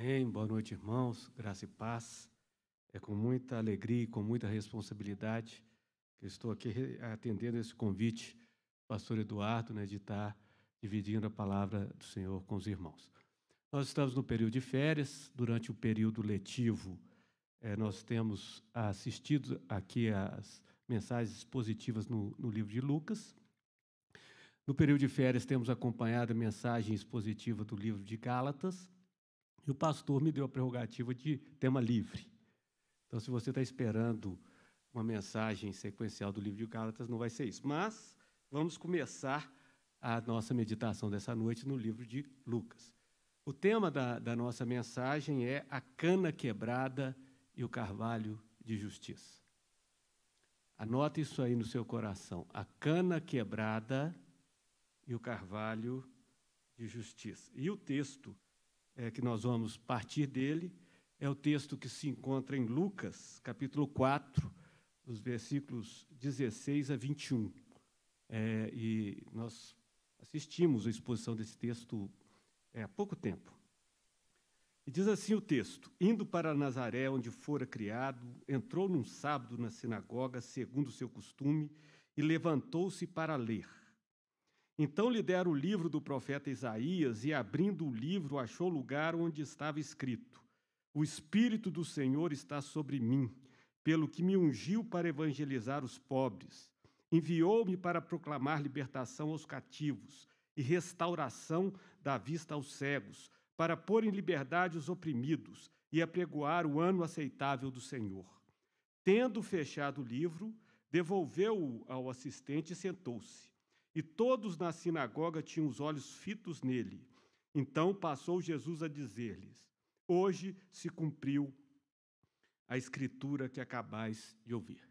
Amém. Boa noite, irmãos. Graça e paz. É com muita alegria e com muita responsabilidade que estou aqui atendendo esse convite, pastor Eduardo, né, de estar dividindo a palavra do Senhor com os irmãos. Nós estamos no período de férias, durante o período letivo, eh, nós temos assistido aqui as mensagens positivas no, no livro de Lucas. No período de férias, temos acompanhado a mensagem expositiva do livro de Gálatas, e o pastor me deu a prerrogativa de tema livre. Então, se você está esperando uma mensagem sequencial do livro de Gálatas, não vai ser isso. Mas vamos começar a nossa meditação dessa noite no livro de Lucas. O tema da, da nossa mensagem é a cana quebrada e o carvalho de justiça. Anote isso aí no seu coração. A cana quebrada e o carvalho de justiça. E o texto é, que nós vamos partir dele é o texto que se encontra em Lucas, capítulo 4, os versículos 16 a 21. É, e nós assistimos a exposição desse texto é, há pouco tempo. E diz assim o texto: Indo para Nazaré, onde fora criado, entrou num sábado na sinagoga, segundo o seu costume, e levantou-se para ler. Então lhe deram o livro do profeta Isaías, e abrindo o livro, achou lugar onde estava escrito: O Espírito do Senhor está sobre mim, pelo que me ungiu para evangelizar os pobres. Enviou-me para proclamar libertação aos cativos e restauração da vista aos cegos, para pôr em liberdade os oprimidos e apregoar o ano aceitável do Senhor. Tendo fechado o livro, devolveu-o ao assistente e sentou-se. E todos na sinagoga tinham os olhos fitos nele. Então passou Jesus a dizer-lhes: Hoje se cumpriu a escritura que acabais de ouvir.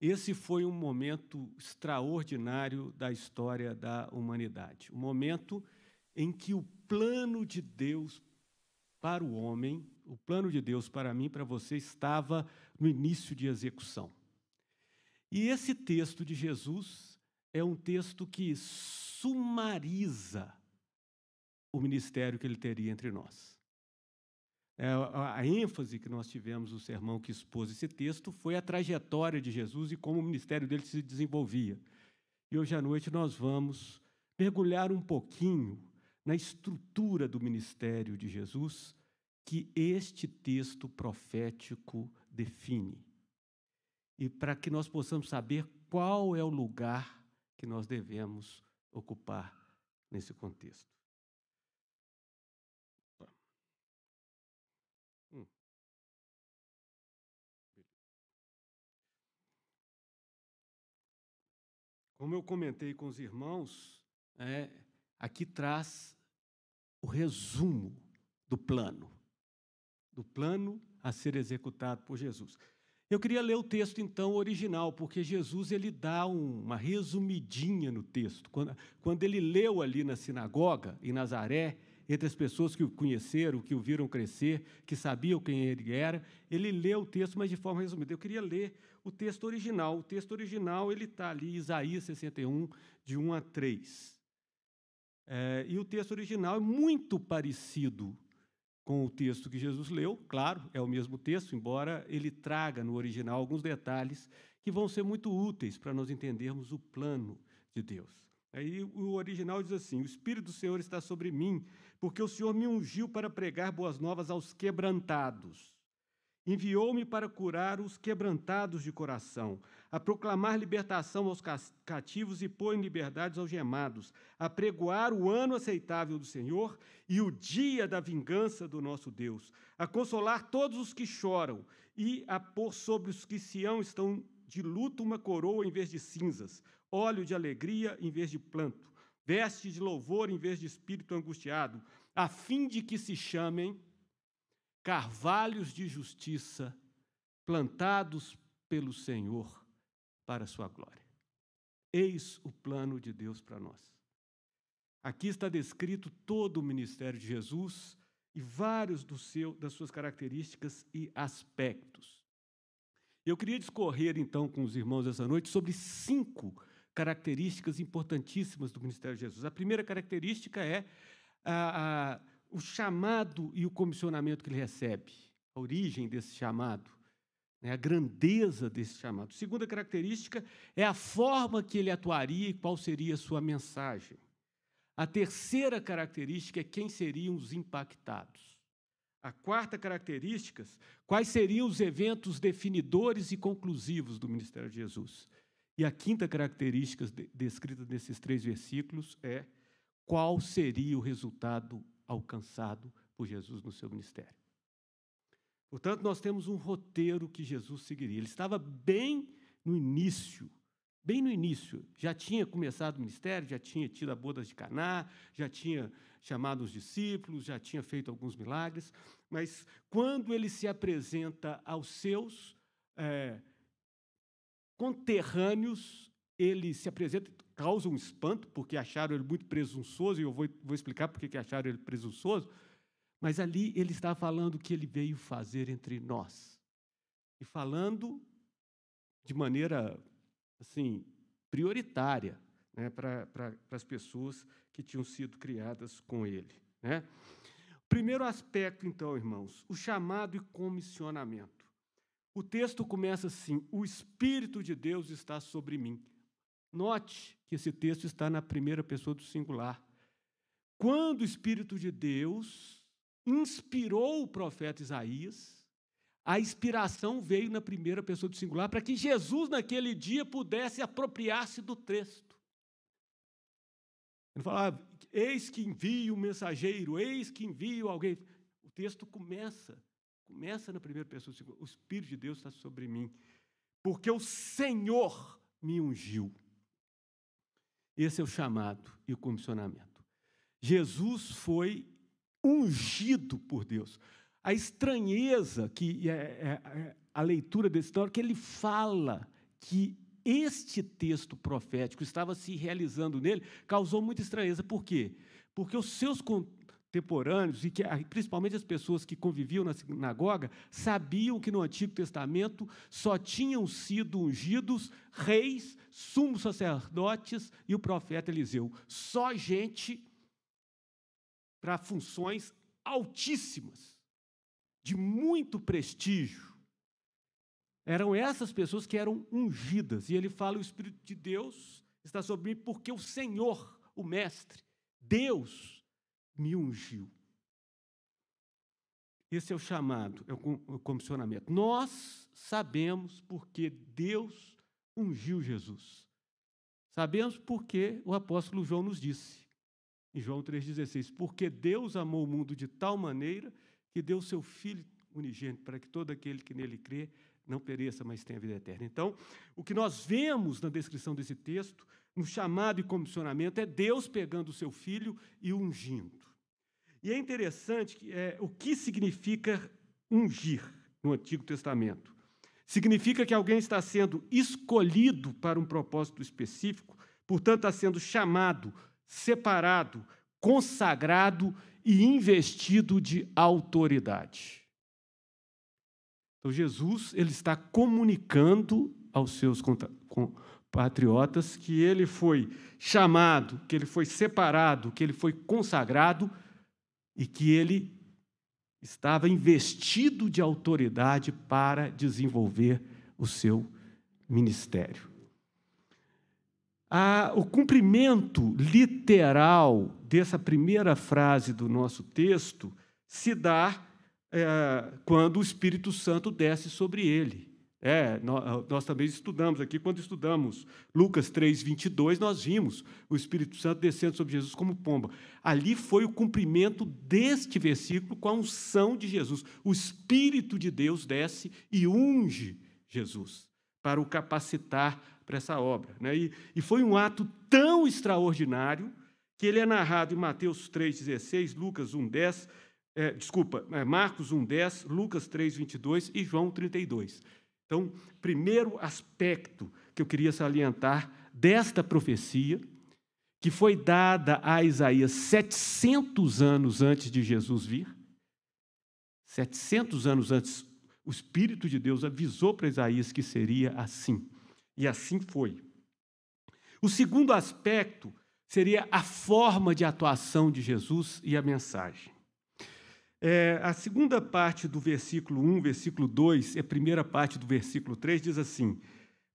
Esse foi um momento extraordinário da história da humanidade. Um momento em que o plano de Deus para o homem, o plano de Deus para mim, para você, estava no início de execução. E esse texto de Jesus é um texto que sumariza o ministério que ele teria entre nós. É, a ênfase que nós tivemos no sermão que expôs esse texto foi a trajetória de Jesus e como o ministério dele se desenvolvia. E hoje à noite nós vamos mergulhar um pouquinho na estrutura do ministério de Jesus que este texto profético define. E para que nós possamos saber qual é o lugar que nós devemos ocupar nesse contexto. Hum. Como eu comentei com os irmãos, é, aqui traz o resumo do plano, do plano a ser executado por Jesus. Eu queria ler o texto então original, porque Jesus ele dá uma resumidinha no texto. Quando, quando ele leu ali na sinagoga em Nazaré, entre as pessoas que o conheceram, que o viram crescer, que sabiam quem ele era, ele leu o texto, mas de forma resumida. Eu queria ler o texto original. O texto original ele está ali, Isaías 61, de 1 a 3. É, e o texto original é muito parecido com o texto que Jesus leu, claro, é o mesmo texto, embora ele traga no original alguns detalhes que vão ser muito úteis para nós entendermos o plano de Deus. Aí o original diz assim: O Espírito do Senhor está sobre mim, porque o Senhor me ungiu para pregar boas novas aos quebrantados Enviou-me para curar os quebrantados de coração, a proclamar libertação aos cativos e pôr em liberdade aos gemados, a pregoar o ano aceitável do Senhor e o dia da vingança do nosso Deus, a consolar todos os que choram e a pôr sobre os que Sião estão de luto uma coroa em vez de cinzas, óleo de alegria em vez de planto, veste de louvor em vez de espírito angustiado, a fim de que se chamem carvalhos de justiça plantados pelo Senhor para a sua glória. Eis o plano de Deus para nós. Aqui está descrito todo o ministério de Jesus e vários do seu, das suas características e aspectos. Eu queria discorrer então com os irmãos essa noite sobre cinco características importantíssimas do ministério de Jesus. A primeira característica é a, a o chamado e o comissionamento que ele recebe, a origem desse chamado, né, a grandeza desse chamado. Segunda característica é a forma que ele atuaria e qual seria a sua mensagem. A terceira característica é quem seriam os impactados. A quarta característica, quais seriam os eventos definidores e conclusivos do ministério de Jesus. E a quinta característica descrita nesses três versículos é qual seria o resultado alcançado por Jesus no seu ministério. Portanto, nós temos um roteiro que Jesus seguiria. Ele estava bem no início, bem no início. Já tinha começado o ministério, já tinha tido a bodas de Caná, já tinha chamado os discípulos, já tinha feito alguns milagres, mas quando ele se apresenta aos seus é, conterrâneos, ele se apresenta, causa um espanto, porque acharam ele muito presunçoso, e eu vou, vou explicar por que acharam ele presunçoso, mas ali ele está falando o que ele veio fazer entre nós. E falando de maneira, assim, prioritária né, para as pessoas que tinham sido criadas com ele. Né? Primeiro aspecto, então, irmãos, o chamado e comissionamento. O texto começa assim: O Espírito de Deus está sobre mim. Note que esse texto está na primeira pessoa do singular. Quando o Espírito de Deus inspirou o profeta Isaías, a inspiração veio na primeira pessoa do singular para que Jesus, naquele dia, pudesse apropriar-se do texto. Ele falava, ah, eis que envio um mensageiro, eis que envio alguém. O texto começa, começa na primeira pessoa, o Espírito de Deus está sobre mim, porque o Senhor me ungiu. Esse é o chamado e o comissionamento. Jesus foi ungido por Deus. A estranheza que é, é, é a leitura desse história, que ele fala que este texto profético estava se realizando nele, causou muita estranheza. Por quê? Porque os seus contemporâneos, e que, principalmente as pessoas que conviviam na sinagoga, sabiam que no Antigo Testamento só tinham sido ungidos reis, sumos sacerdotes e o profeta Eliseu. Só gente para funções altíssimas, de muito prestígio. Eram essas pessoas que eram ungidas. E ele fala: o Espírito de Deus está sobre mim, porque o Senhor, o Mestre, Deus, me ungiu. Esse é o chamado, é o comissionamento. Nós sabemos porque Deus ungiu Jesus. Sabemos porque o apóstolo João nos disse, em João 3,16: Porque Deus amou o mundo de tal maneira que deu seu Filho unigênito para que todo aquele que nele crê não pereça, mas tenha vida eterna. Então, o que nós vemos na descrição desse texto, no chamado e comissionamento, é Deus pegando o seu filho e ungindo. E é interessante que, é, o que significa ungir no Antigo Testamento. Significa que alguém está sendo escolhido para um propósito específico, portanto, está sendo chamado, separado, consagrado e investido de autoridade. Então Jesus ele está comunicando aos seus compatriotas que ele foi chamado, que ele foi separado, que ele foi consagrado e que ele estava investido de autoridade para desenvolver o seu ministério. Ah, o cumprimento literal dessa primeira frase do nosso texto se dá é, quando o Espírito Santo desce sobre ele. É, nós, nós, também estudamos aqui, quando estudamos Lucas 3, 22, nós vimos o Espírito Santo descendo sobre Jesus como pomba. Ali foi o cumprimento deste versículo com a unção de Jesus. O Espírito de Deus desce e unge Jesus para o capacitar para essa obra. Né? E, e foi um ato tão extraordinário que ele é narrado em Mateus 3,16, Lucas 1,10, é, desculpa, é, Marcos 1,10, Lucas 3,22 e João 32. Então, primeiro aspecto que eu queria salientar desta profecia, que foi dada a Isaías 700 anos antes de Jesus vir, 700 anos antes, o Espírito de Deus avisou para Isaías que seria assim. E assim foi. O segundo aspecto seria a forma de atuação de Jesus e a mensagem. É, a segunda parte do versículo 1, versículo 2, e a primeira parte do versículo 3 diz assim: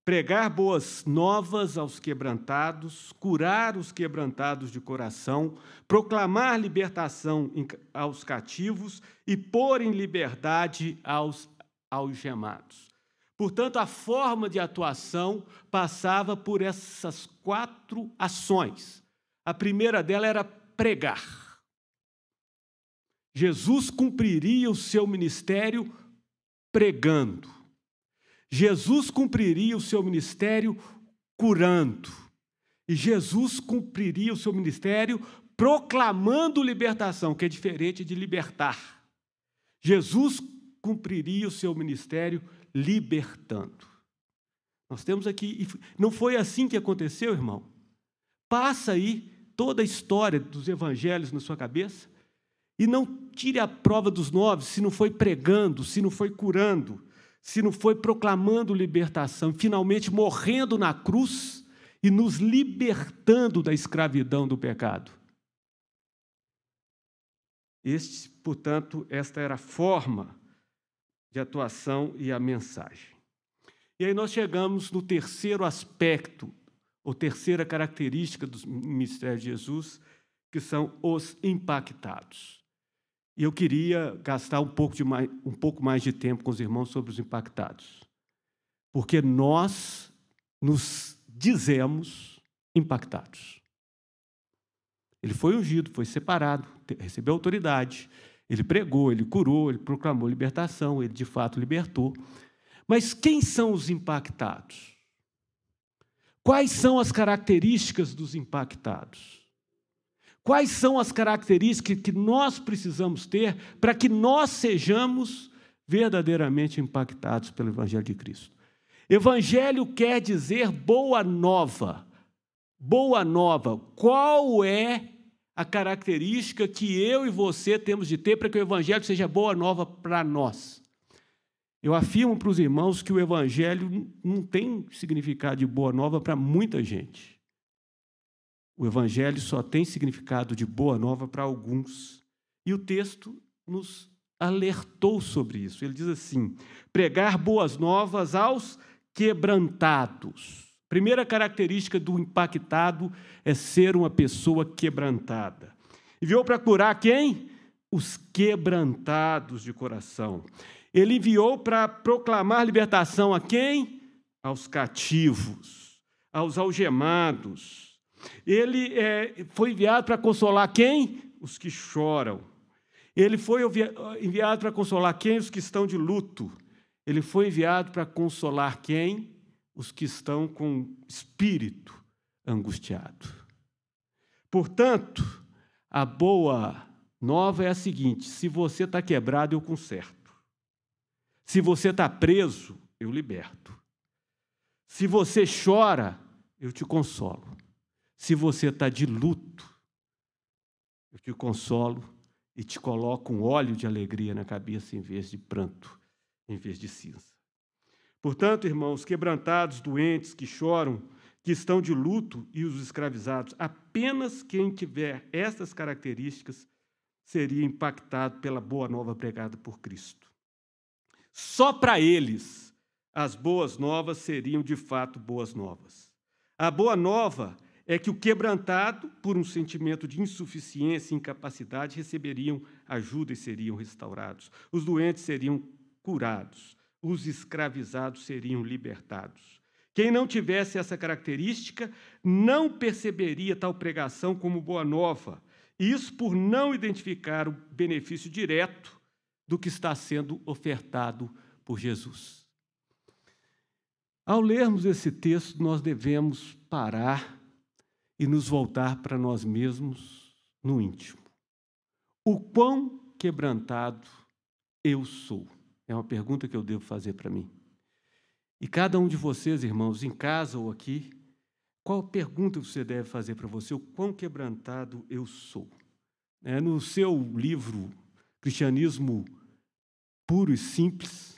pregar boas novas aos quebrantados, curar os quebrantados de coração, proclamar libertação aos cativos e pôr em liberdade aos algemados. Portanto, a forma de atuação passava por essas quatro ações. A primeira dela era pregar. Jesus cumpriria o seu ministério pregando. Jesus cumpriria o seu ministério curando. E Jesus cumpriria o seu ministério proclamando libertação, que é diferente de libertar. Jesus cumpriria o seu ministério libertando. Nós temos aqui, não foi assim que aconteceu, irmão? Passa aí toda a história dos evangelhos na sua cabeça e não tire a prova dos nove se não foi pregando, se não foi curando, se não foi proclamando libertação, finalmente morrendo na cruz e nos libertando da escravidão do pecado. Este, portanto, esta era a forma de atuação e a mensagem. E aí nós chegamos no terceiro aspecto, ou terceira característica do ministério de Jesus, que são os impactados. E eu queria gastar um pouco, de mais, um pouco mais de tempo com os irmãos sobre os impactados. Porque nós nos dizemos impactados. Ele foi ungido, foi separado, recebeu autoridade, ele pregou, ele curou, ele proclamou libertação, ele de fato libertou. Mas quem são os impactados? Quais são as características dos impactados? Quais são as características que nós precisamos ter para que nós sejamos verdadeiramente impactados pelo Evangelho de Cristo? Evangelho quer dizer boa nova. Boa nova. Qual é a característica que eu e você temos de ter para que o Evangelho seja boa nova para nós? Eu afirmo para os irmãos que o Evangelho não tem significado de boa nova para muita gente. O Evangelho só tem significado de boa nova para alguns. E o texto nos alertou sobre isso. Ele diz assim: pregar boas novas aos quebrantados. Primeira característica do impactado é ser uma pessoa quebrantada. Enviou para curar quem? Os quebrantados de coração. Ele enviou para proclamar libertação a quem? Aos cativos, aos algemados, ele é, foi enviado para consolar quem? Os que choram. Ele foi enviado para consolar quem? Os que estão de luto. Ele foi enviado para consolar quem? Os que estão com espírito angustiado. Portanto, a boa nova é a seguinte: se você está quebrado, eu conserto. Se você está preso, eu liberto. Se você chora, eu te consolo. Se você está de luto, eu te consolo e te coloco um óleo de alegria na cabeça em vez de pranto, em vez de cinza. Portanto, irmãos, quebrantados, doentes, que choram, que estão de luto e os escravizados, apenas quem tiver essas características seria impactado pela boa nova pregada por Cristo. Só para eles as boas novas seriam de fato boas novas. A boa nova é que o quebrantado, por um sentimento de insuficiência e incapacidade, receberiam ajuda e seriam restaurados. Os doentes seriam curados. Os escravizados seriam libertados. Quem não tivesse essa característica não perceberia tal pregação como boa nova. Isso por não identificar o benefício direto do que está sendo ofertado por Jesus. Ao lermos esse texto, nós devemos parar e nos voltar para nós mesmos no íntimo. O quão quebrantado eu sou? É uma pergunta que eu devo fazer para mim. E cada um de vocês, irmãos, em casa ou aqui, qual pergunta você deve fazer para você? O quão quebrantado eu sou? É, no seu livro Cristianismo Puro e Simples,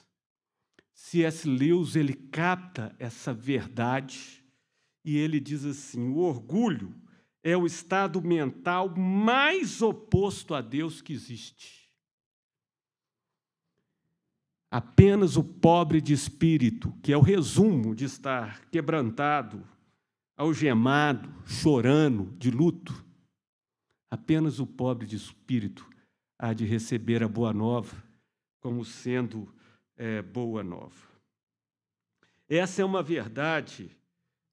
C.S. Lewis ele capta essa verdade e ele diz assim: o orgulho é o estado mental mais oposto a Deus que existe. Apenas o pobre de espírito, que é o resumo de estar quebrantado, algemado, chorando, de luto, apenas o pobre de espírito há de receber a boa nova como sendo é, boa nova. Essa é uma verdade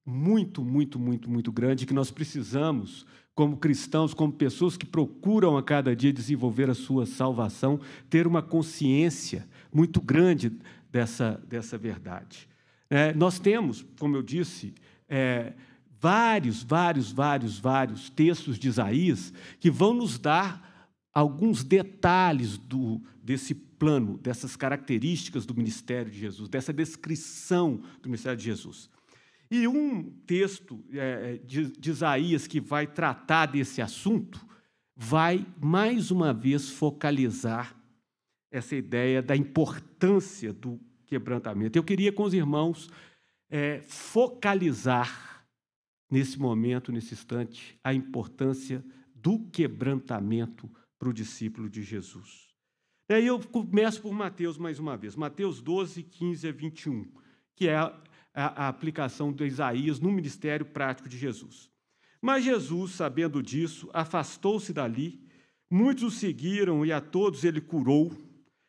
muito, muito, muito, muito grande que nós precisamos, como cristãos, como pessoas que procuram a cada dia desenvolver a sua salvação, ter uma consciência muito grande dessa, dessa verdade. É, nós temos, como eu disse, é, vários, vários, vários, vários textos de Isaías que vão nos dar alguns detalhes do, desse plano, dessas características do ministério de Jesus, dessa descrição do ministério de Jesus. E um texto é, de, de Isaías que vai tratar desse assunto vai, mais uma vez, focalizar essa ideia da importância do quebrantamento. Eu queria, com os irmãos, é, focalizar nesse momento, nesse instante, a importância do quebrantamento para o discípulo de Jesus. Aí eu começo por Mateus mais uma vez, Mateus 12, 15 a 21, que é a, a aplicação de Isaías no ministério prático de Jesus. Mas Jesus, sabendo disso, afastou-se dali, muitos o seguiram e a todos ele curou,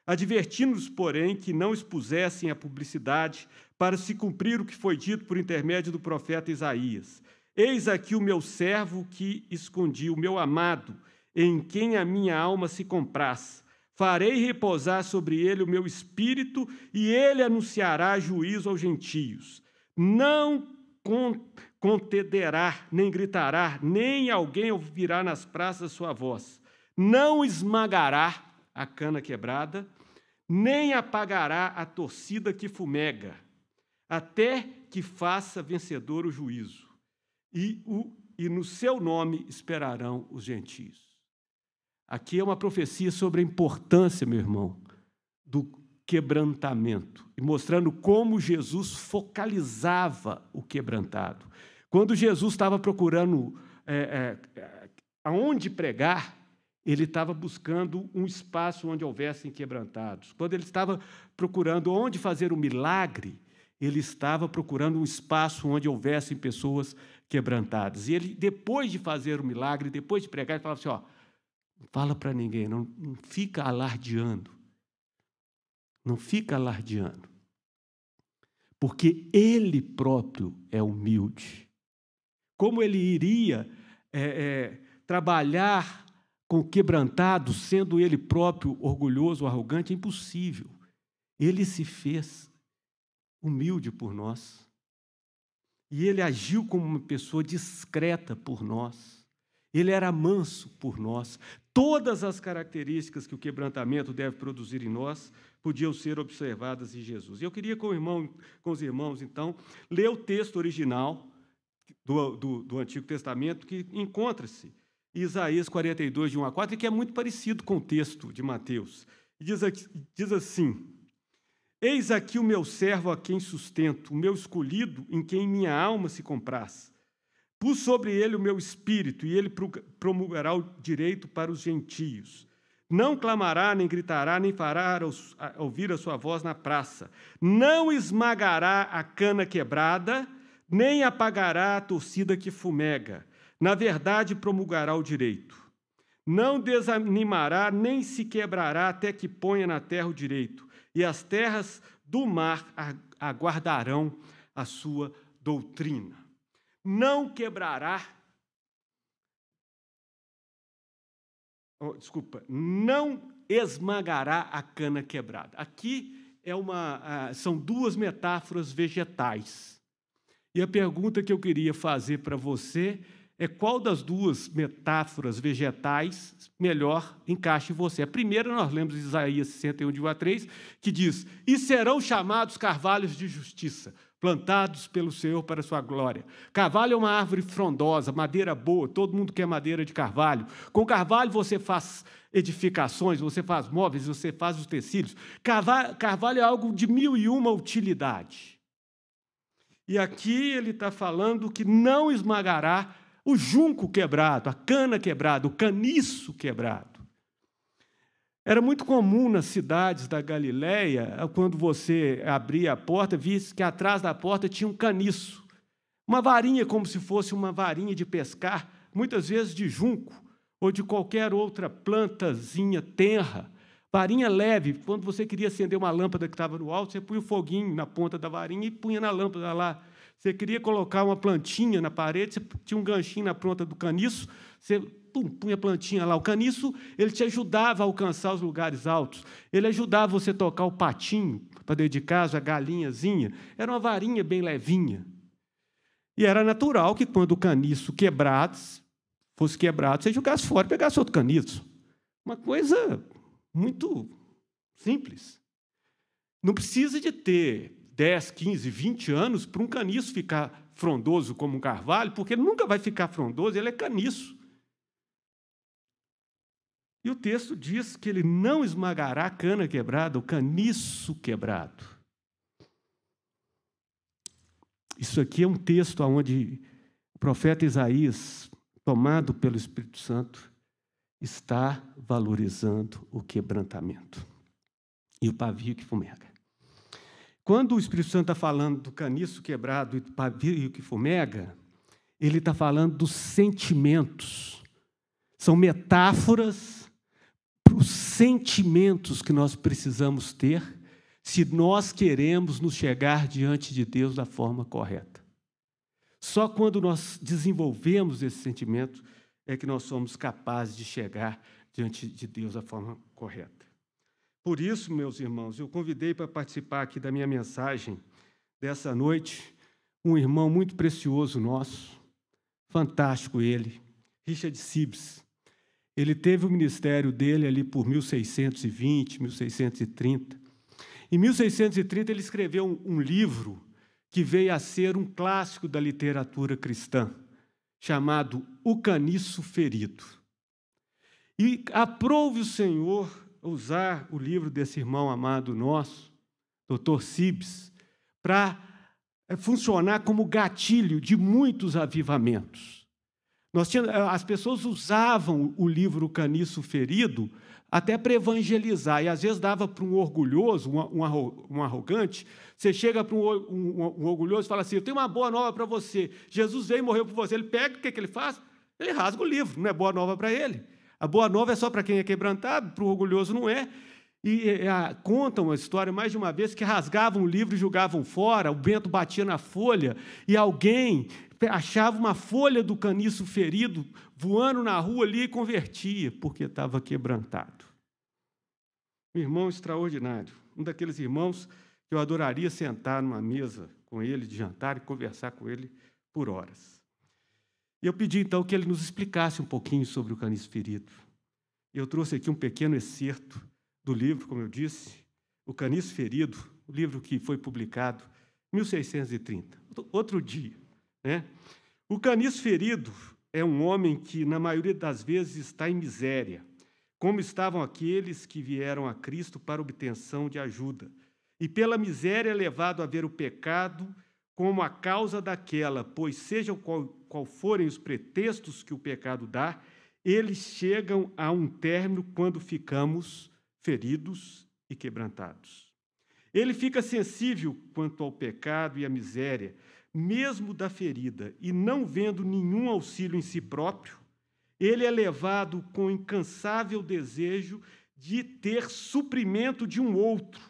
advertindo-os, porém, que não expusessem a publicidade para se cumprir o que foi dito por intermédio do profeta Isaías. Eis aqui o meu servo que escondi, o meu amado, em quem a minha alma se compraz. Farei repousar sobre ele o meu espírito, e ele anunciará juízo aos gentios. Não contenderá, nem gritará, nem alguém ouvirá nas praças sua voz. Não esmagará a cana quebrada, nem apagará a torcida que fumega, até que faça vencedor o juízo. E, o, e no seu nome esperarão os gentios. Aqui é uma profecia sobre a importância, meu irmão, do quebrantamento e mostrando como Jesus focalizava o quebrantado. Quando Jesus estava procurando é, é, aonde pregar, ele estava buscando um espaço onde houvessem quebrantados. Quando ele estava procurando onde fazer o milagre, ele estava procurando um espaço onde houvessem pessoas quebrantadas. E ele, depois de fazer o milagre, depois de pregar, ele falava assim: ó, não fala para ninguém, não, não fica alardeando. Não fica alardeando. Porque ele próprio é humilde. Como ele iria é, é, trabalhar com quebrantado, sendo ele próprio orgulhoso, arrogante, é impossível. Ele se fez humilde por nós. E ele agiu como uma pessoa discreta por nós. Ele era manso por nós. Todas as características que o quebrantamento deve produzir em nós podiam ser observadas em Jesus. Eu queria com, irmão, com os irmãos, então, ler o texto original do, do, do Antigo Testamento, que encontra-se Isaías 42, de 1 a 4, e que é muito parecido com o texto de Mateus. Diz, diz assim: Eis aqui o meu servo a quem sustento, o meu escolhido em quem minha alma se compraz. Pus sobre ele o meu espírito, e ele promulgará o direito para os gentios. Não clamará, nem gritará, nem fará ouvir a sua voz na praça. Não esmagará a cana quebrada, nem apagará a torcida que fumega. Na verdade, promulgará o direito. Não desanimará, nem se quebrará até que ponha na terra o direito. E as terras do mar aguardarão a sua doutrina não quebrará. Oh, desculpa, não esmagará a cana quebrada. Aqui é uma, ah, são duas metáforas vegetais. E a pergunta que eu queria fazer para você é qual das duas metáforas vegetais melhor encaixa em você. A primeira nós lemos de Isaías 61, de 1 a 3, que diz: E serão chamados carvalhos de justiça, plantados pelo Senhor para sua glória. Carvalho é uma árvore frondosa, madeira boa, todo mundo quer madeira de carvalho. Com carvalho você faz edificações, você faz móveis, você faz os tecidos. Carvalho é algo de mil e uma utilidade. E aqui ele está falando que não esmagará o junco quebrado, a cana quebrada, o caniço quebrado. Era muito comum nas cidades da Galiléia, quando você abria a porta, visse que atrás da porta tinha um caniço, uma varinha como se fosse uma varinha de pescar, muitas vezes de junco ou de qualquer outra plantazinha tenra. Varinha leve, quando você queria acender uma lâmpada que estava no alto, você punha o foguinho na ponta da varinha e punha na lâmpada lá. Você queria colocar uma plantinha na parede, você tinha um ganchinho na ponta do caniço, você pum, punha a plantinha lá. O caniço ele te ajudava a alcançar os lugares altos. Ele ajudava você a tocar o patinho para dentro de casa, a galinhazinha. Era uma varinha bem levinha. E era natural que quando o caniço quebrado, fosse quebrado, você jogasse fora e pegasse outro caniço. Uma coisa muito simples. Não precisa de ter 10, 15, 20 anos para um caniço ficar frondoso como um carvalho, porque ele nunca vai ficar frondoso, ele é caniço. E o texto diz que ele não esmagará a cana quebrada, o caniço quebrado. Isso aqui é um texto onde o profeta Isaías, tomado pelo Espírito Santo, está valorizando o quebrantamento e o pavio que fumega. Quando o Espírito Santo está falando do caniço quebrado e do pavio que fumega, ele está falando dos sentimentos. São metáforas para os sentimentos que nós precisamos ter se nós queremos nos chegar diante de Deus da forma correta. Só quando nós desenvolvemos esse sentimento é que nós somos capazes de chegar diante de Deus da forma correta. Por isso, meus irmãos, eu convidei para participar aqui da minha mensagem dessa noite um irmão muito precioso nosso, fantástico ele, Richard Sibbs. Ele teve o ministério dele ali por 1620, 1630. Em 1630, ele escreveu um, um livro que veio a ser um clássico da literatura cristã, chamado O Caniço Ferido. E aprove o Senhor usar o livro desse irmão amado nosso, Dr. Sibes, para é, funcionar como gatilho de muitos avivamentos. Nós tínhamos, eh, as pessoas usavam o livro Caniço Ferido até para evangelizar, e às vezes dava para um orgulhoso, um, um, arrogante, você chega para um, um, orgulhoso e fala assim, eu tenho uma boa nova para você, Jesus veio e morreu por você, ele pega, o que, que ele faz? Ele rasga o livro, não é boa nova para ele. A boa nova é só para quem é quebrantado, para o orgulhoso não é. E é, contam a história mais de uma vez que rasgavam o livro e jogavam fora, o vento batia na folha, e alguém achava uma folha do caniço ferido voando na rua ali e convertia, porque estava quebrantado. Um irmão extraordinário, um daqueles irmãos que eu adoraria sentar numa mesa com ele de jantar e conversar com ele por horas. E eu pedi então que ele nos explicasse um pouquinho sobre o caniço ferido. Eu trouxe aqui um pequeno excerto do livro, como eu disse, O Caniço Ferido, o livro que foi publicado em 1630, outro dia. Né? O caniço ferido é um homem que, na maioria das vezes, está em miséria, como estavam aqueles que vieram a Cristo para obtenção de ajuda, e pela miséria é levado a ver o pecado como a causa daquela, pois sejam qual, qual forem os pretextos que o pecado dá, eles chegam a um término quando ficamos feridos e quebrantados. Ele fica sensível quanto ao pecado e à miséria, mesmo da ferida, e não vendo nenhum auxílio em si próprio, ele é levado com incansável desejo de ter suprimento de um outro,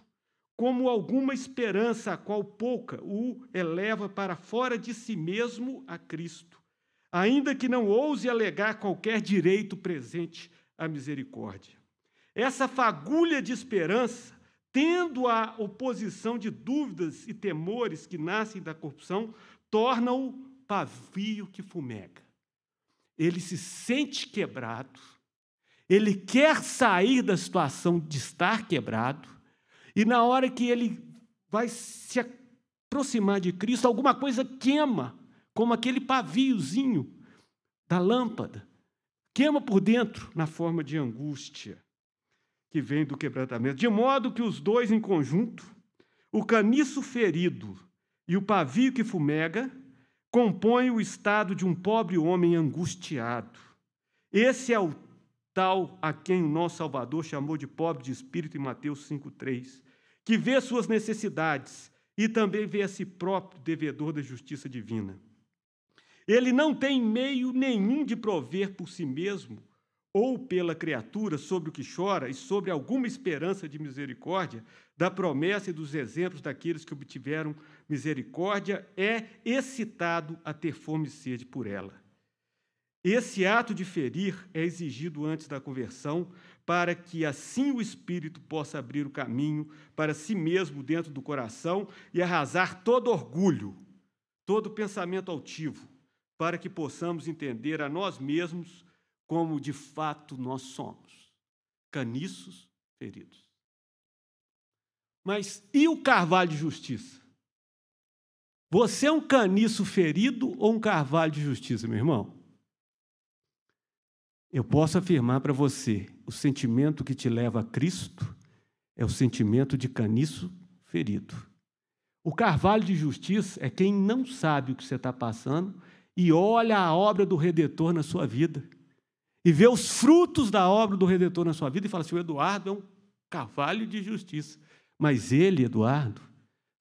como alguma esperança, a qual pouca o eleva para fora de si mesmo a Cristo, ainda que não ouse alegar qualquer direito presente à misericórdia. Essa fagulha de esperança, tendo a oposição de dúvidas e temores que nascem da corrupção, torna-o pavio que fumega. Ele se sente quebrado, ele quer sair da situação de estar quebrado, e na hora que ele vai se aproximar de Cristo, alguma coisa queima, como aquele paviozinho da lâmpada. Queima por dentro na forma de angústia que vem do quebrantamento. De modo que os dois em conjunto, o caniço ferido e o pavio que fumega, compõem o estado de um pobre homem angustiado. Esse é o tal a quem o nosso Salvador chamou de pobre de espírito em Mateus 5,3, que vê suas necessidades e também vê a si próprio devedor da justiça divina. Ele não tem meio nenhum de prover por si mesmo ou pela criatura sobre o que chora e sobre alguma esperança de misericórdia, da promessa e dos exemplos daqueles que obtiveram misericórdia, é excitado a ter fome e sede por ela. Esse ato de ferir é exigido antes da conversão, para que assim o Espírito possa abrir o caminho para si mesmo dentro do coração e arrasar todo orgulho, todo pensamento altivo, para que possamos entender a nós mesmos como de fato nós somos, caniços feridos. Mas e o carvalho de justiça? Você é um caniço ferido ou um carvalho de justiça, meu irmão? Eu posso afirmar para você: o sentimento que te leva a Cristo é o sentimento de caniço ferido. O carvalho de justiça é quem não sabe o que você está passando e olha a obra do Redentor na sua vida e vê os frutos da obra do Redentor na sua vida e fala assim: o Eduardo é um carvalho de justiça. Mas ele, Eduardo,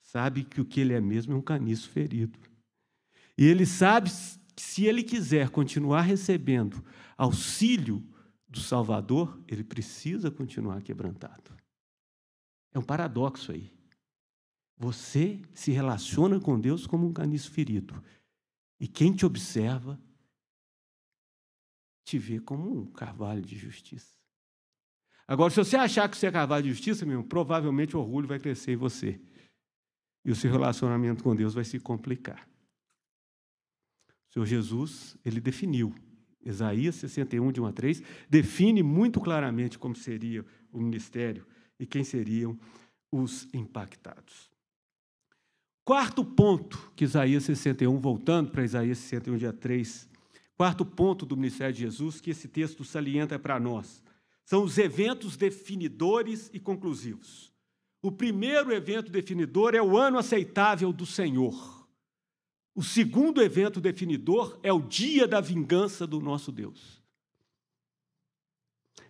sabe que o que ele é mesmo é um caniço ferido. E ele sabe se ele quiser continuar recebendo auxílio do Salvador, ele precisa continuar quebrantado. É um paradoxo aí. Você se relaciona com Deus como um caniço ferido. E quem te observa te vê como um carvalho de justiça. Agora, se você achar que você é carvalho de justiça, meu, provavelmente o orgulho vai crescer em você. E o seu relacionamento com Deus vai se complicar. Senhor Jesus, ele definiu. Isaías 61, de 1 a 3, define muito claramente como seria o ministério e quem seriam os impactados. Quarto ponto que Isaías 61, voltando para Isaías 61, dia 3, Quarto ponto do ministério de Jesus que esse texto salienta para nós são os eventos definidores e conclusivos. O primeiro evento definidor é o ano aceitável do Senhor. O segundo evento definidor é o dia da vingança do nosso Deus.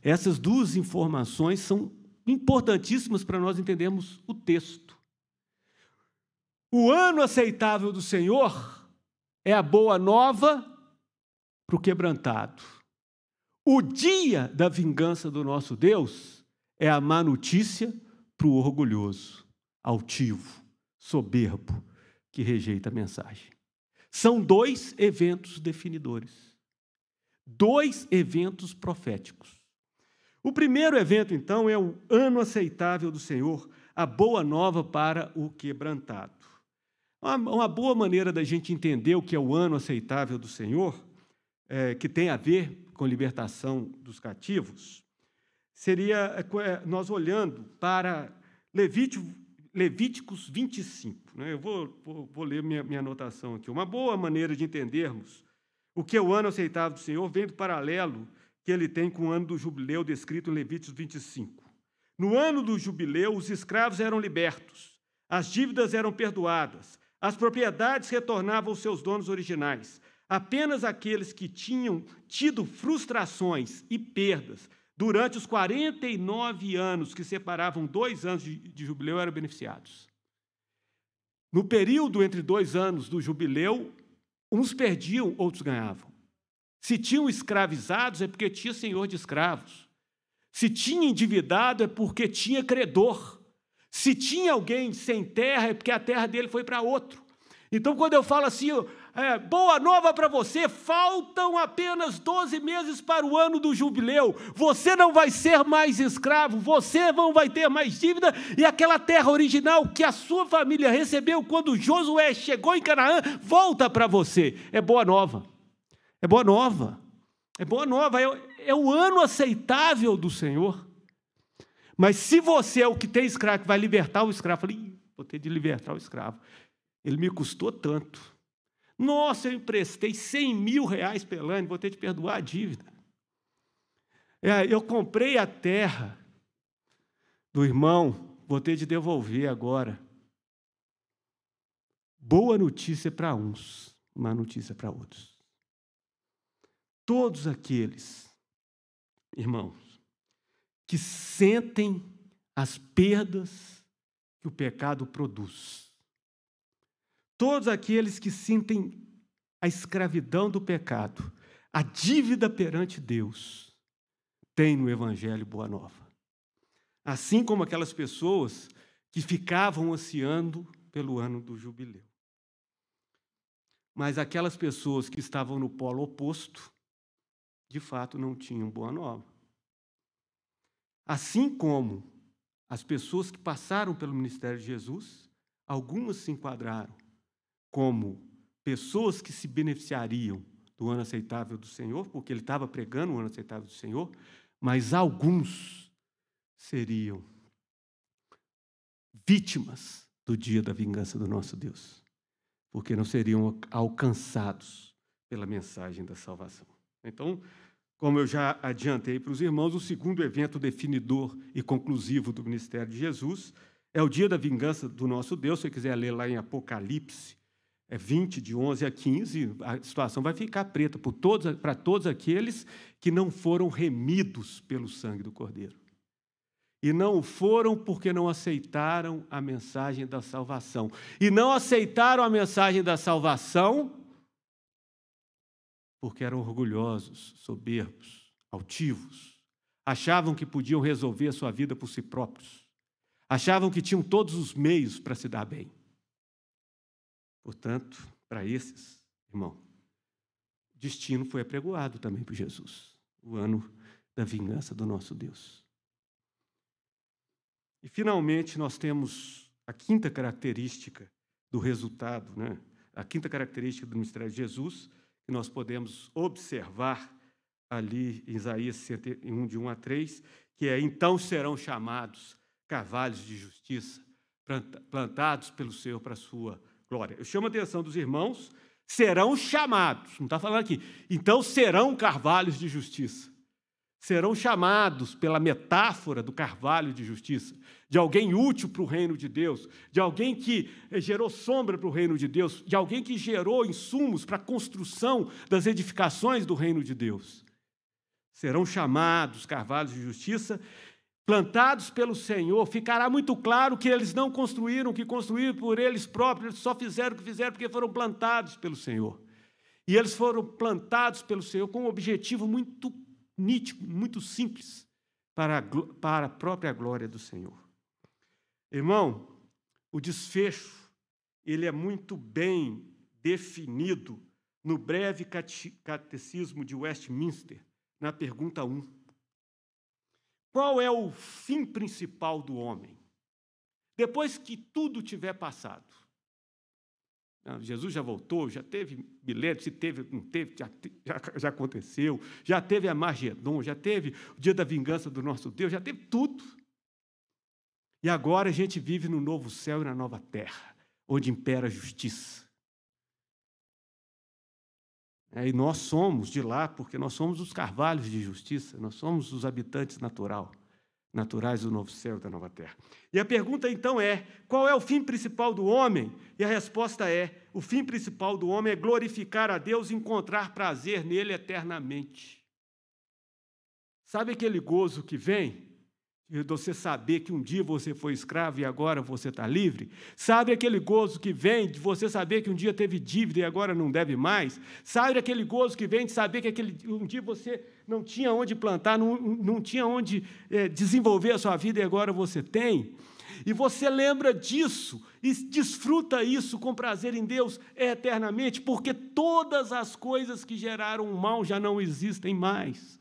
Essas duas informações são importantíssimas para nós entendermos o texto. O ano aceitável do Senhor é a boa nova para o quebrantado. O dia da vingança do nosso Deus é a má notícia para o orgulhoso, altivo, soberbo, que rejeita a mensagem. São dois eventos definidores, dois eventos proféticos. O primeiro evento, então, é o ano aceitável do Senhor, a boa nova para o quebrantado. Uma, boa maneira da gente entender o que é o ano aceitável do Senhor é, que tem a ver com libertação dos cativos, seria é, é, nós olhando para Levítico, Levíticos 25. Né? Eu vou, vou, vou ler minha, minha anotação aqui. Uma boa maneira de entendermos o que é o ano aceitável do Senhor vem do paralelo que ele tem com o ano do jubileu descrito em Levíticos 25. No ano do jubileu, os escravos eram libertos, as dívidas eram perdoadas, as propriedades retornavam aos seus donos originais, Apenas aqueles que tinham tido frustrações e perdas durante os 49 anos que separavam dois anos de, de jubileu eram beneficiados. No período entre dois anos do jubileu, uns perdiam, outros ganhavam. Se tinham escravizados, é porque tinha senhor de escravos. Se tinha endividado, é porque tinha credor. Se tinha alguém sem terra, é porque a terra dele foi para outro. Então, quando eu falo assim, é, boa nova para você, faltam apenas 12 meses para o ano do jubileu. Você não vai ser mais escravo, você não vai ter mais dívida, e aquela terra original que a sua família recebeu quando Josué chegou em Canaã, volta para você. É boa nova. É boa nova. É boa nova. É, é o ano aceitável do Senhor. Mas se você é o que tem escravo, que vai libertar o escravo, eu falei, vou ter de libertar o escravo. Ele me custou tanto. Nossa, eu emprestei 100 mil reais pelo ano, vou ter de perdoar a dívida. É, eu comprei a terra do irmão, vou ter de devolver agora. Boa notícia para uns, má notícia para outros. Todos aqueles irmãos, que sentem as perdas que o pecado produz. Todos aqueles que sentem a escravidão do pecado, a dívida perante Deus, têm no Evangelho Boa Nova. Assim como aquelas pessoas que ficavam ansiando pelo ano do jubileu. Mas aquelas pessoas que estavam no polo oposto, de fato não tinham boa nova. Assim como as pessoas que passaram pelo ministério de Jesus, algumas se enquadraram como pessoas que se beneficiariam do ano aceitável do Senhor, porque ele estava pregando o ano aceitável do Senhor, mas alguns seriam vítimas do dia da vingança do nosso Deus, porque não seriam alcançados pela mensagem da salvação. Então, como eu já adiantei para os irmãos, o segundo evento definidor e conclusivo do ministério de Jesus é o dia da vingança do nosso Deus. Se você quiser ler lá em Apocalipse, é 20, de 11 a 15, a situação vai ficar preta para todos, para todos aqueles que não foram remidos pelo sangue do Cordeiro. E não foram porque não aceitaram a mensagem da salvação. E não aceitaram a mensagem da salvação porque eram orgulhosos, soberbos, altivos. Achavam que podiam resolver a sua vida por si próprios. Achavam que tinham todos os meios para se dar bem. Portanto, para esses, irmão, destino foi apregoado também por Jesus o ano da vingança do nosso Deus. E, finalmente, nós temos a quinta característica do resultado, né? a quinta característica do ministério de Jesus, que nós podemos observar ali em Isaías 61, de 1 a 3, que é: Então serão chamados carvalhos de justiça, plantados pelo Senhor para a sua glória. Eu chamo a atenção dos irmãos, serão chamados, não está falando aqui, então serão carvalhos de justiça serão chamados pela metáfora do carvalho de justiça, de alguém útil para o reino de Deus, de alguém que eh, gerou sombra para o reino de Deus, de alguém que gerou insumos para a construção das edificações do reino de Deus. Serão chamados carvalhos de justiça, plantados pelo Senhor. Ficará muito claro que eles não construíram o que construíram por eles próprios, eles só fizeram o que fizeram porque foram plantados pelo Senhor. E eles foram plantados pelo Senhor com um objetivo muito nítido, muito simples, para a, para a própria glória do Senhor. Irmão, o desfecho ele é muito bem definido no breve catecismo de Westminster, na pergunta 1. Qual é o fim principal do homem? Depois que tudo tiver passado, Jesus já voltou, já teve bilhete, se teve, não teve, já, já, aconteceu, já teve a Margedon, já teve o dia da vingança do nosso Deus, já teve tudo. E agora a gente vive no novo céu e na nova terra, onde impera a justiça. É, e nós somos de lá, porque nós somos os carvalhos de justiça, nós somos os habitantes natural naturais do novo céu e da nova terra. E a pergunta então é: qual é o fim principal do homem? E a resposta é: o fim principal do homem é glorificar a Deus e encontrar prazer nele eternamente. Sabe aquele gozo que vem de você saber que um dia você foi escravo e agora você está livre? Sabe aquele gozo que vem de você saber que um dia teve dívida e agora não deve mais? Sabe aquele gozo que vem de saber que aquele, um dia você não tinha onde plantar, não, não tinha onde é, desenvolver a sua vida e agora você tem? E você lembra disso e desfruta isso com prazer em Deus eternamente, porque todas as coisas que geraram o mal já não existem mais.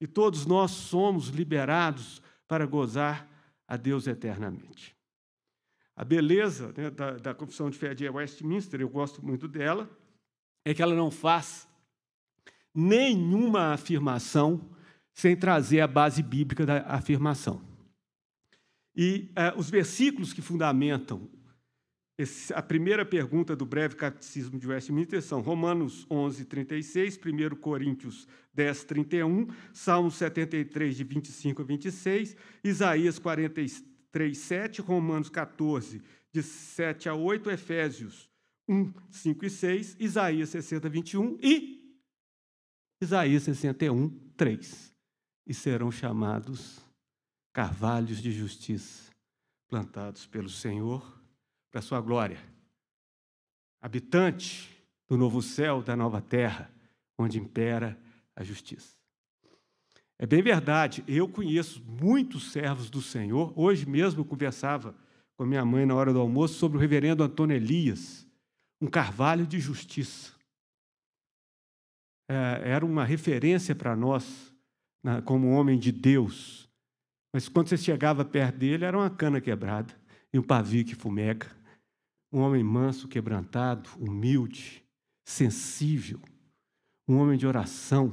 E todos nós somos liberados para gozar a Deus eternamente. A beleza né, da, da confissão de fé de Westminster, eu gosto muito dela, é que ela não faz nenhuma afirmação sem trazer a base bíblica da afirmação. E eh, os versículos que fundamentam esse, a primeira pergunta do breve catecismo de Westminster são Romanos 11, 36, 1 Coríntios 10, 31, Salmos 73, de 25 a 26, Isaías 43, 7, Romanos 14, de 7 a 8, Efésios 1, 5 e 6, Isaías 60, 21 e Isaías 61, 3. e serão chamados carvalhos de justiça, plantados pelo Senhor para a sua glória. Habitante do novo céu, da nova terra, onde impera a justiça. É bem verdade, eu conheço muitos servos do Senhor. Hoje mesmo conversava com minha mãe na hora do almoço sobre o reverendo Antônio Elias, um carvalho de justiça. É, era uma referência para nós, como homem de Deus. Mas quando você chegava perto dele, era uma cana quebrada e um pavio que fumega. Um homem manso, quebrantado, humilde, sensível, um homem de oração.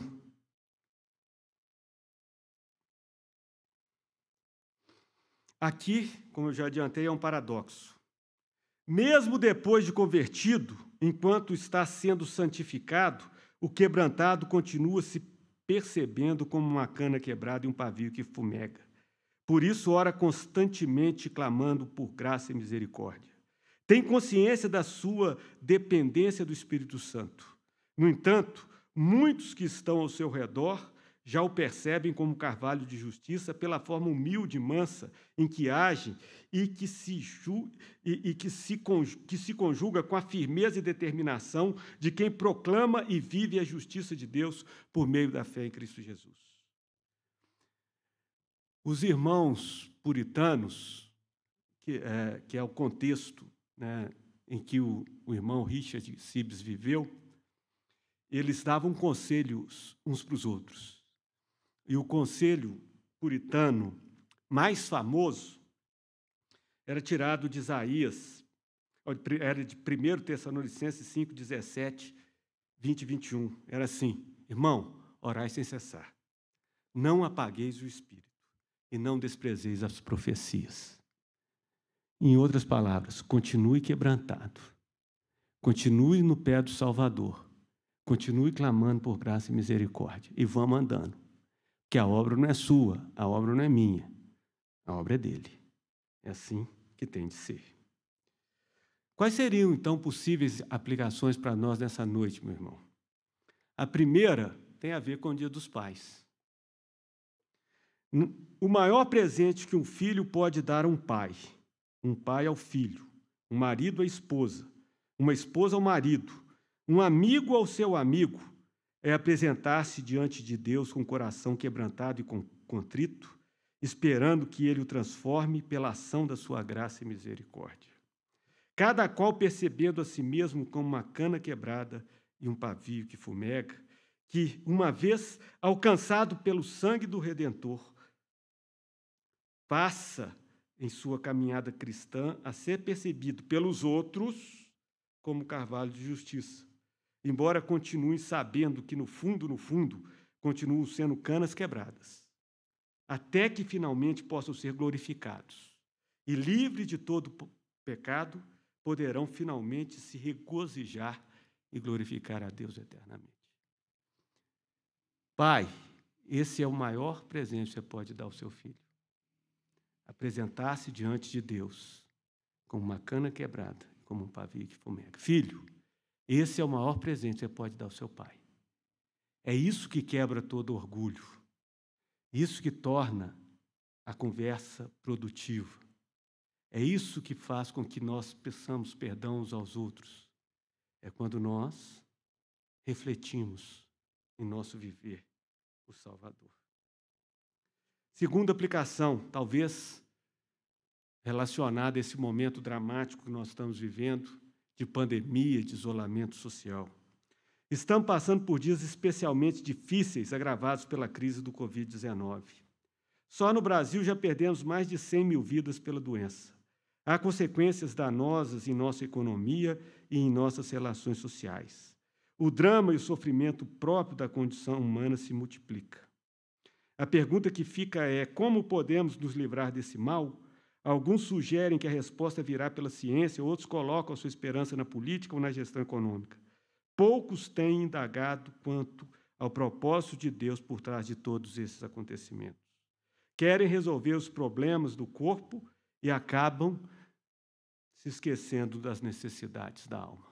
Aqui, como eu já adiantei, é um paradoxo. Mesmo depois de convertido, enquanto está sendo santificado, o quebrantado continua se percebendo como uma cana quebrada e um pavio que fumega. Por isso, ora constantemente clamando por graça e misericórdia. Tem consciência da sua dependência do Espírito Santo. No entanto, muitos que estão ao seu redor já o percebem como carvalho de justiça pela forma humilde e mansa em que age e que se, e, e que, se, que se conjuga com a firmeza e determinação de quem proclama e vive a justiça de Deus por meio da fé em Cristo Jesus. Os irmãos puritanos, que é, que é o contexto né, em que o, o irmão Richard Sibbs viveu, eles davam conselhos uns para os outros. E o conselho puritano mais famoso era tirado de Isaías, era de 1 Tessalonicenses 5, 17, 20 e 21. Era assim: Irmão, orai sem cessar. Não apagueis o espírito e não desprezeis as profecias. Em outras palavras, continue quebrantado. Continue no pé do Salvador. Continue clamando por graça e misericórdia. E vamos andando que a obra não é sua, a obra não é minha, a obra é dele. É assim que tem de ser. Quais seriam, então, possíveis aplicações para nós nessa noite, meu irmão? A primeira tem a ver com o Dia dos Pais. O maior presente que um filho pode dar a um pai, um pai ao filho, um marido à esposa, uma esposa ao marido, um amigo ao seu amigo, é apresentar-se diante de Deus com o coração quebrantado e contrito, esperando que Ele o transforme pela ação da sua graça e misericórdia. Cada qual percebendo a si mesmo como uma cana quebrada e um pavio que fumega, que, uma vez alcançado pelo sangue do Redentor, passa em sua caminhada cristã a ser percebido pelos outros como carvalho de justiça embora continuem sabendo que, no fundo, no fundo, continuam sendo canas quebradas, até que finalmente possam ser glorificados e, livres de todo pecado, poderão finalmente se regozijar e glorificar a Deus eternamente. Pai, esse é o maior presente que você pode dar ao seu filho. Apresentar-se diante de Deus como uma cana quebrada, como um pavio que fumega. Filho, esse é o maior presente que você pode dar ao seu pai. É isso que quebra todo orgulho. Isso que torna a conversa produtiva. É isso que faz com que nós peçamos perdão uns aos outros. É quando nós refletimos em nosso viver o Salvador. Segunda aplicação, talvez relacionada a esse momento dramático que nós estamos vivendo, de pandemia, de isolamento social. Estamos passando por dias especialmente difíceis, agravados pela crise do Covid-19. Só no Brasil já perdemos mais de 100 mil vidas pela doença. Há consequências danosas em nossa economia e em nossas relações sociais. O drama e o sofrimento próprio da condição humana se multiplica. A pergunta que fica é: como podemos nos livrar desse mal? Alguns sugerem que a resposta virá pela ciência, outros colocam a sua esperança na política ou na gestão econômica. Poucos têm indagado quanto ao propósito de Deus por trás de todos esses acontecimentos. Querem resolver os problemas do corpo e acabam se esquecendo das necessidades da alma.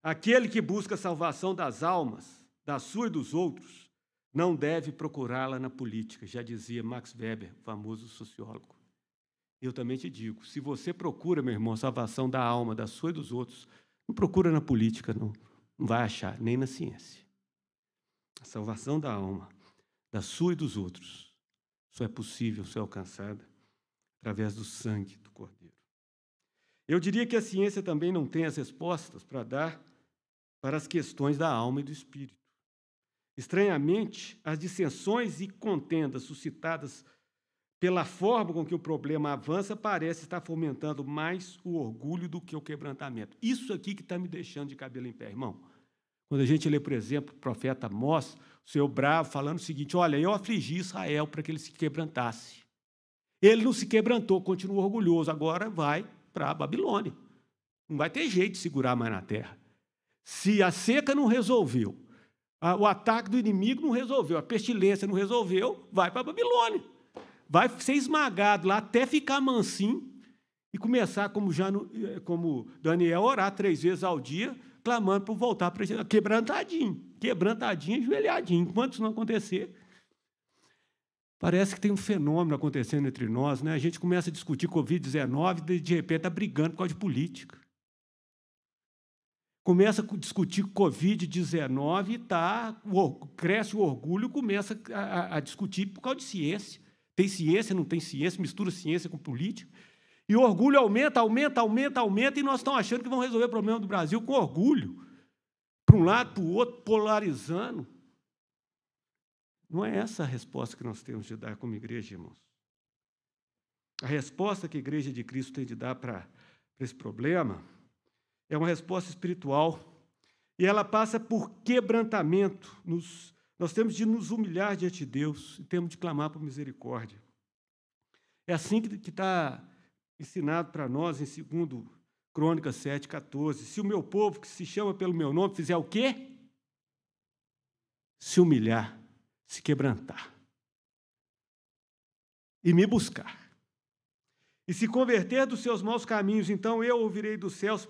Aquele que busca a salvação das almas, da sua e dos outros, não deve procurá-la na política, já dizia Max Weber, famoso sociólogo. Eu também te digo, se você procura, meu irmão, salvação da alma, da sua e dos outros, não procura na política, não, não vai achar, nem na ciência. A salvação da alma, da sua e dos outros, só é possível ser alcançada através do sangue do Cordeiro. Eu diria que a ciência também não tem as respostas para dar para as questões da alma e do espírito. Estranhamente, as dissensões e contendas suscitadas pela forma com que o problema avança parece estar fomentando mais o orgulho do que o quebrantamento. Isso aqui que está me deixando de cabelo em pé, irmão. Quando a gente lê, por exemplo, o profeta Amós, o seu bravo, falando o seguinte: Olha, eu afligi Israel para que ele se quebrantasse. Ele não se quebrantou, continua orgulhoso, agora vai para a Babilônia. Não vai ter jeito de segurar mais na terra. Se a seca não resolveu, o ataque do inimigo não resolveu, a pestilência não resolveu, vai para a Babilônia. Vai ser esmagado lá até ficar mansinho e começar, como, já eh, como Daniel, orar três vezes ao dia, clamando para voltar para quebrantadinho, quebrantadinho, ajoelhadinho. Enquanto isso não acontecer, Parece que tem um fenômeno acontecendo entre nós, né? A gente começa a discutir Covid-19 e de repente está brigando por causa de política. Começa a discutir Covid-19 e tá, cresce o orgulho, começa a, a, discutir por causa de ciência. Tem ciência, não tem ciência, mistura ciência com política. E o orgulho aumenta, aumenta, aumenta, aumenta, e nós estamos achando que vão resolver o problema do Brasil com orgulho. Para um lado, para o outro, polarizando. Não é essa a resposta que nós temos de dar como igreja, irmãos. A resposta que a igreja de Cristo tem de dar para esse problema é uma resposta espiritual e ela passa por quebrantamento. Nos, nós temos de nos humilhar diante de Deus e temos de clamar por misericórdia. É assim que está ensinado para nós em 2 Crônicas 7, 14. Se o meu povo, que se chama pelo meu nome, fizer o quê? Se humilhar se quebrantar e me buscar. E se converter dos seus maus caminhos, então eu ouvirei dos céus,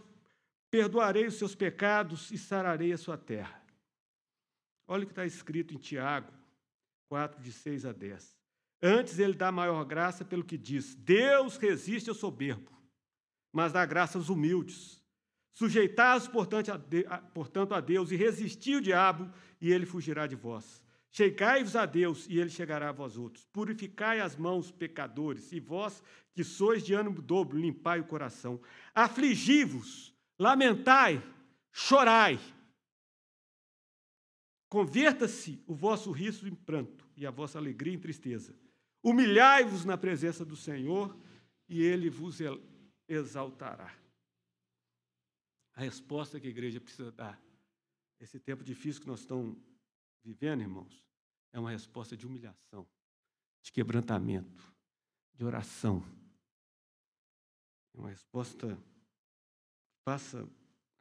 perdoarei os seus pecados e sararei a sua terra. Olha o que está escrito em Tiago 4, de 6 a 10. Antes ele dá maior graça pelo que diz: Deus resiste ao soberbo, mas dá graça aos humildes. Sujeitai-vos, portanto, a Deus e resisti o diabo, e ele fugirá de vós. Chegai-vos a Deus, e ele chegará a vós outros. Purificai as mãos, pecadores, e vós, que sois de ânimo dobro, limpai o coração. Afligi-vos, lamentai, chorai. Converta-se o vosso riso em pranto, e a vossa alegria em tristeza. Humilhai-vos na presença do Senhor, e ele vos exaltará. A resposta que a igreja precisa dar, esse tempo difícil que nós estamos vivendo, irmãos, é uma resposta de humilhação, de quebrantamento, de oração. É uma resposta passa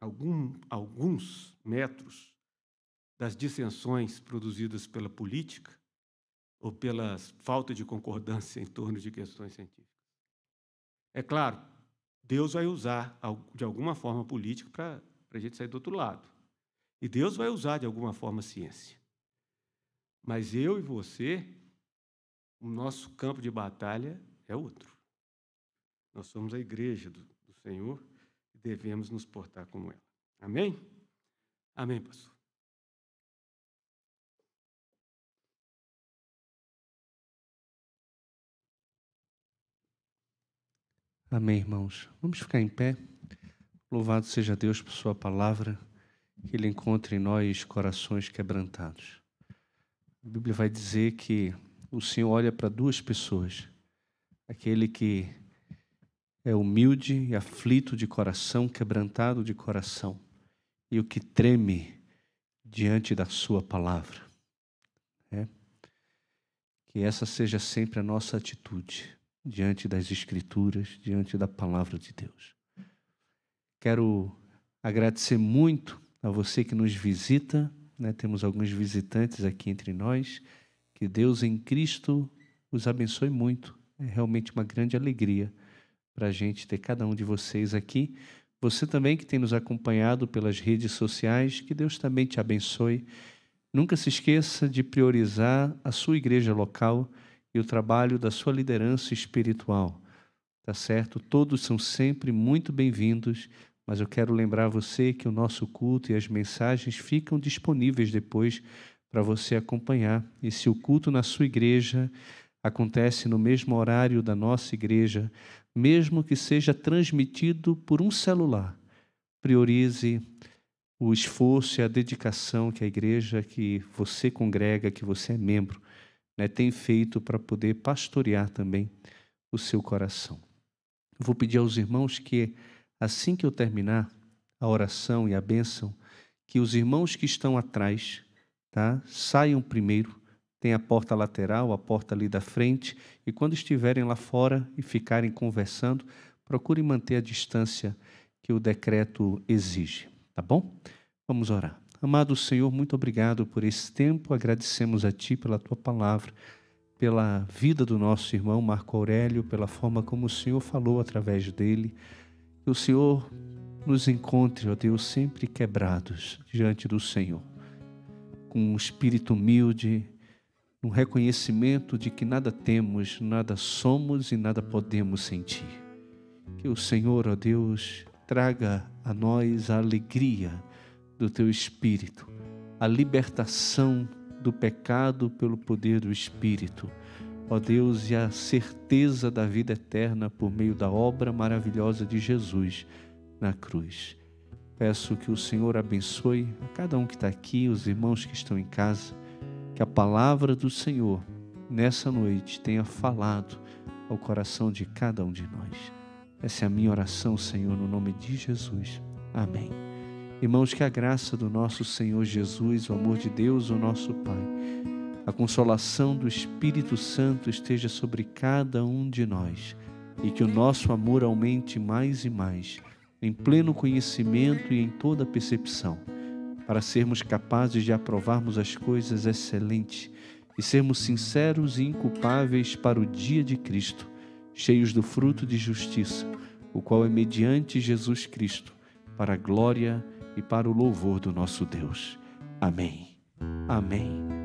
algum, alguns metros das dissensões produzidas pela política ou pela falta de concordância em torno de questões científicas. É claro, Deus vai usar de alguma forma política para a gente sair do outro lado. E Deus vai usar de alguma forma a ciência. Mas eu e você, o nosso campo de batalha é outro. Nós somos a igreja do, do Senhor devemos nos portar como ela. Amém? Amém, pastor. Amém, irmãos. Vamos ficar em pé. Louvado seja Deus por Sua palavra, que Ele encontre em nós corações quebrantados. A Bíblia vai dizer que o Senhor olha para duas pessoas: aquele que é humilde e aflito de coração, quebrantado de coração, e o que treme diante da Sua palavra. É? Que essa seja sempre a nossa atitude diante das Escrituras, diante da palavra de Deus. Quero agradecer muito a você que nos visita né? Temos alguns visitantes aqui entre nós. Que Deus em Cristo os abençoe muito. É realmente uma grande alegria para a gente ter cada um de vocês aqui. Você também que tem nos acompanhado pelas redes sociais, que Deus também te abençoe. Nunca se esqueça de priorizar a sua igreja local e o trabalho da sua liderança espiritual. Tá certo? Todos são sempre muito bem-vindos, mas eu quero lembrar você que o nosso culto e as mensagens ficam disponíveis depois para você acompanhar. E se o culto na sua igreja acontece no mesmo horário da nossa igreja, mesmo que seja transmitido por um celular, priorize o esforço e a dedicação que a igreja que você congrega, que você é membro, né, tem feito para poder pastorear também o seu coração. Vou pedir aos irmãos que, assim que eu terminar a oração e a bênção, que os irmãos que estão atrás tá, saiam primeiro, tem a porta lateral, a porta ali da frente, e quando estiverem lá fora e ficarem conversando, procurem manter a distância que o decreto exige. Tá bom? Vamos orar. Amado Senhor, muito obrigado por esse tempo. Agradecemos a Ti pela Tua palavra, pela vida do nosso irmão Marco Aurélio, pela forma como o Senhor falou através dele. Que o Senhor nos encontre, ó Deus, sempre quebrados diante do Senhor, com um espírito humilde, um reconhecimento de que nada temos, nada somos e nada podemos sentir. Que o Senhor, ó Deus, traga a nós a alegria do teu Espírito, a libertação do pecado pelo poder do Espírito, ó Deus, e a certeza da vida eterna por meio da obra maravilhosa de Jesus na cruz. Peço que o Senhor abençoe a cada um que está aqui, os irmãos que estão em casa, que a palavra do Senhor nessa noite tenha falado ao coração de cada um de nós. Essa é a minha oração, Senhor, no nome de Jesus. Amém. Irmãos, que a graça do nosso Senhor Jesus, o amor de Deus, o nosso Pai, a consolação do Espírito Santo esteja sobre cada um de nós e que o nosso amor aumente mais e mais, em pleno conhecimento e em toda percepção, para sermos capazes de aprovarmos as coisas excelentes e sermos sinceros e inculpáveis para o dia de Cristo cheios do fruto de justiça, o qual é mediante Jesus Cristo, para a glória e para o louvor do nosso Deus. Amém. Amém.